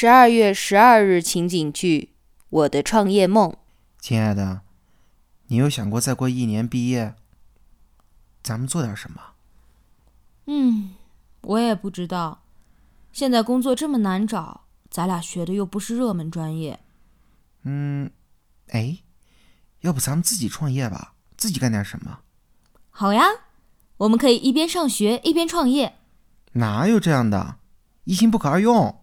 十二月十二日情景剧《我的创业梦》。亲爱的，你有想过再过一年毕业，咱们做点什么？嗯，我也不知道。现在工作这么难找，咱俩学的又不是热门专业。嗯，哎，要不咱们自己创业吧？自己干点什么？好呀，我们可以一边上学一边创业。哪有这样的？一心不可二用。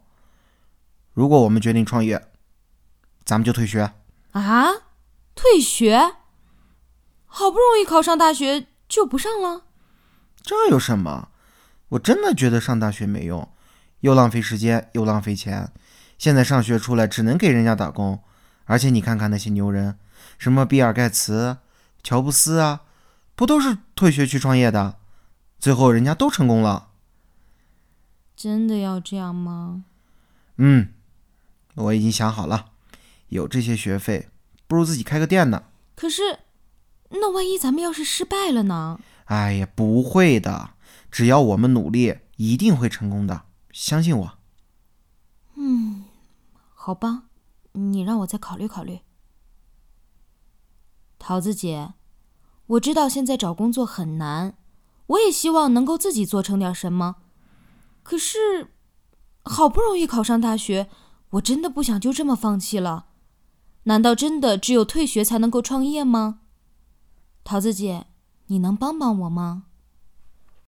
如果我们决定创业，咱们就退学。啊？退学？好不容易考上大学就不上了？这有什么？我真的觉得上大学没用，又浪费时间又浪费钱。现在上学出来只能给人家打工，而且你看看那些牛人，什么比尔盖茨、乔布斯啊，不都是退学去创业的？最后人家都成功了。真的要这样吗？嗯，我已经想好了，有这些学费，不如自己开个店呢。可是，那万一咱们要是失败了呢？哎呀，不会的，只要我们努力，一定会成功的，相信我。嗯，好吧，你让我再考虑考虑。桃子姐，我知道现在找工作很难，我也希望能够自己做成点什么。可是，好不容易考上大学，我真的不想就这么放弃了。难道真的只有退学才能够创业吗？桃子姐，你能帮帮我吗？